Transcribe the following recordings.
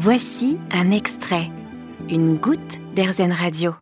Voici un extrait, une goutte d'Airzen Radio.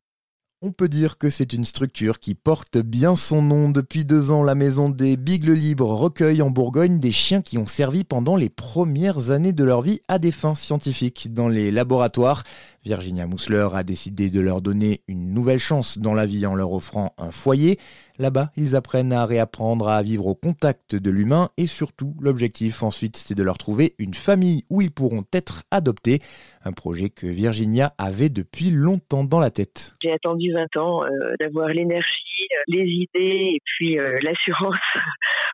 On peut dire que c'est une structure qui porte bien son nom. Depuis deux ans, la maison des Bigles Libres recueille en Bourgogne des chiens qui ont servi pendant les premières années de leur vie à des fins scientifiques dans les laboratoires. Virginia Mousler a décidé de leur donner une nouvelle chance dans la vie en leur offrant un foyer. Là-bas, ils apprennent à réapprendre à vivre au contact de l'humain et surtout, l'objectif ensuite, c'est de leur trouver une famille où ils pourront être adoptés. Un projet que Virginia avait depuis longtemps dans la tête. J'ai attendu 20 ans euh, d'avoir l'énergie, les idées et puis euh, l'assurance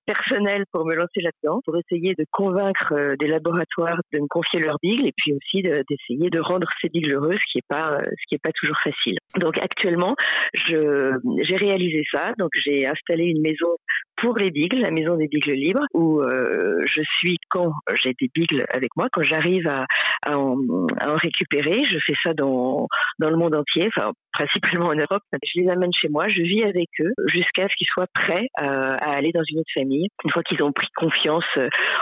personnelle pour me lancer là-dedans, pour essayer de convaincre des laboratoires de me confier leurs bigles et puis aussi d'essayer de, rendre ces bigles heureux, ce qui n'est pas, ce qui est pas toujours facile. Donc actuellement, j'ai réalisé ça. Donc j'ai installé une maison pour les bigles, la maison des bigles libres, où euh, je suis quand j'ai des bigles avec moi, quand j'arrive à, à, en, récupérer. Je fais ça dans, dans le monde entier, enfin principalement en Europe. Je les amène chez moi, je vis avec eux jusqu'à ce qu'ils soient prêts à, à, aller dans une autre famille. Une fois qu'ils ont pris confiance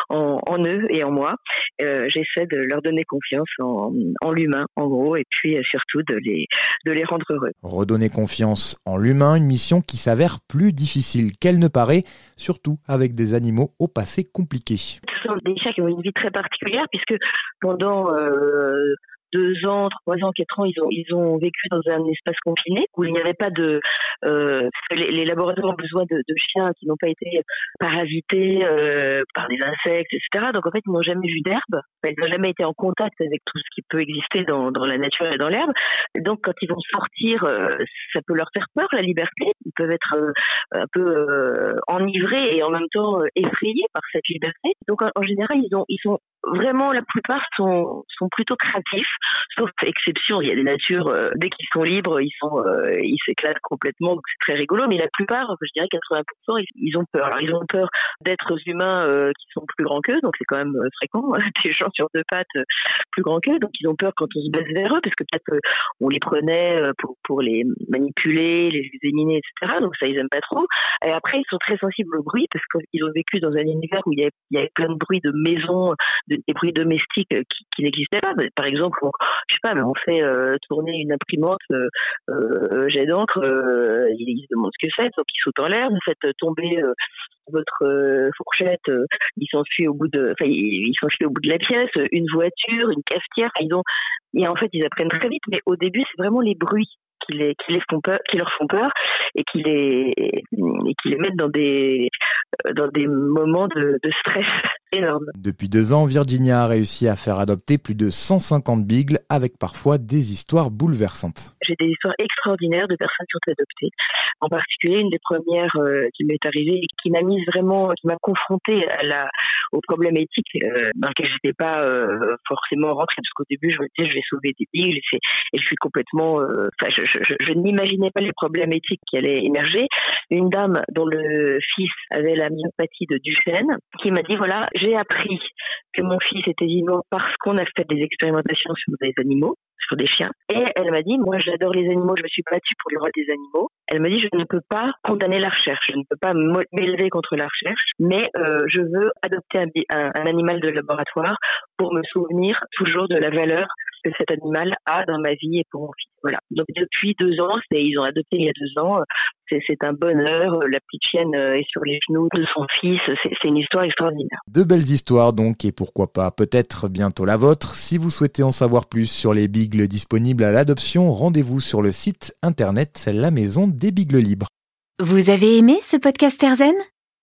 en, en, eux et en moi, euh, j'essaie de leur donner confiance en, en l'humain, en gros, et puis euh, surtout de les, de les rendre heureux. Redonner confiance en l'humain, une mission qui s'avère plus difficile qu'elle ne paraît, surtout avec des animaux au passé compliqué. Ce sont des chiens qui ont une vie très particulière puisque pendant euh, deux ans, trois ans, quatre ans, ils ont, ils ont vécu dans un espace confiné où il n'y avait pas de... Euh, les, les, laboratoires ont besoin de, de chiens qui n'ont pas été parasités euh, par des insectes, etc. Donc en fait, ils n'ont jamais vu d'herbe. Ils n'ont jamais été en contact avec tout ce qui peut exister dans, dans la nature et dans l'herbe. Donc quand ils vont sortir, euh, ça peut leur faire peur, la liberté. Ils peuvent être euh, un peu euh, enivrés et en même temps effrayés par cette liberté. Donc en, en général, ils, ont, ils sont vraiment la plupart sont, sont plutôt créatifs, sauf exception. Il y a des natures, euh, dès qu'ils sont libres, ils sont, euh, ils s'éclatent complètement, donc c'est très rigolo. Mais la plupart, je dirais 80%, ils, ont peur. Alors ils ont peur d'être humains euh, qui sont plus grands qu'eux, donc c'est quand même fréquent, hein, des gens sur deux pattes plus grands qu'eux, donc ils ont peur quand on se baisse vers eux, parce que peut-être on les prenait pour, pour les manipuler, les examiner, etc. Donc ça, ils aiment pas trop. Et après, ils sont très sensibles au bruit, parce qu'ils ont vécu dans un univers où il y avait plein de bruits de maisons, des bruits domestiques euh, qui, n'existaient pas. Par exemple, on, je sais pas, on fait euh, tourner une imprimante euh, jet d'encre, ils, se demandent ce que c'est, donc ils sautent en l'air, vous faites tomber votre fourchette, ils s'enfuient au bout de, enfin, ils s'enfuient au bout de la pièce, une voiture, une cafetière, ils ont, et en fait, ils apprennent très vite, mais au début, c'est vraiment les bruits qui les, qui les font peur, qui leur font peur et qui les, et qui les mettent dans des, dans des moments de stress énorme. Depuis deux ans, Virginia a réussi à faire adopter plus de 150 bigles avec parfois des histoires bouleversantes. J'ai des histoires extraordinaires de personnes qui ont adopté. En particulier, une des premières euh, qui m'est arrivée et qui m'a mise vraiment, qui m'a confrontée à la, aux problèmes éthiques euh, dans lesquels j'étais pas euh, forcément rentrée parce qu'au début, je me disais, je vais sauver des bigles et, et je suis complètement, euh, enfin, je, je, je n'imaginais pas les problèmes éthiques qui allaient émerger. Une dame dont le fils avait la myopathie de Duchenne qui m'a dit, voilà, j'ai appris que mon fils était vivant parce qu'on a fait des expérimentations sur des animaux, sur des chiens. Et elle m'a dit, moi j'adore les animaux, je me suis battue pour le droit des animaux. Elle me dit, je ne peux pas condamner la recherche, je ne peux pas m'élever contre la recherche, mais euh, je veux adopter un animal de laboratoire pour me souvenir toujours de la valeur que cet animal a dans ma vie et pour mon fils. Voilà. Donc depuis deux ans, ils ont adopté il y a deux ans. C'est un bonheur. La petite chienne euh, est sur les genoux de son fils. C'est une histoire extraordinaire. De belles histoires donc, et pourquoi pas peut-être bientôt la vôtre. Si vous souhaitez en savoir plus sur les bigles disponibles à l'adoption, rendez-vous sur le site internet La Maison des Bigles Libres. Vous avez aimé ce podcast Erzen?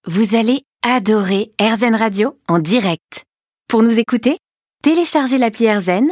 Vous allez adorer Erzen Radio en direct. Pour nous écouter, téléchargez l'appli Erzen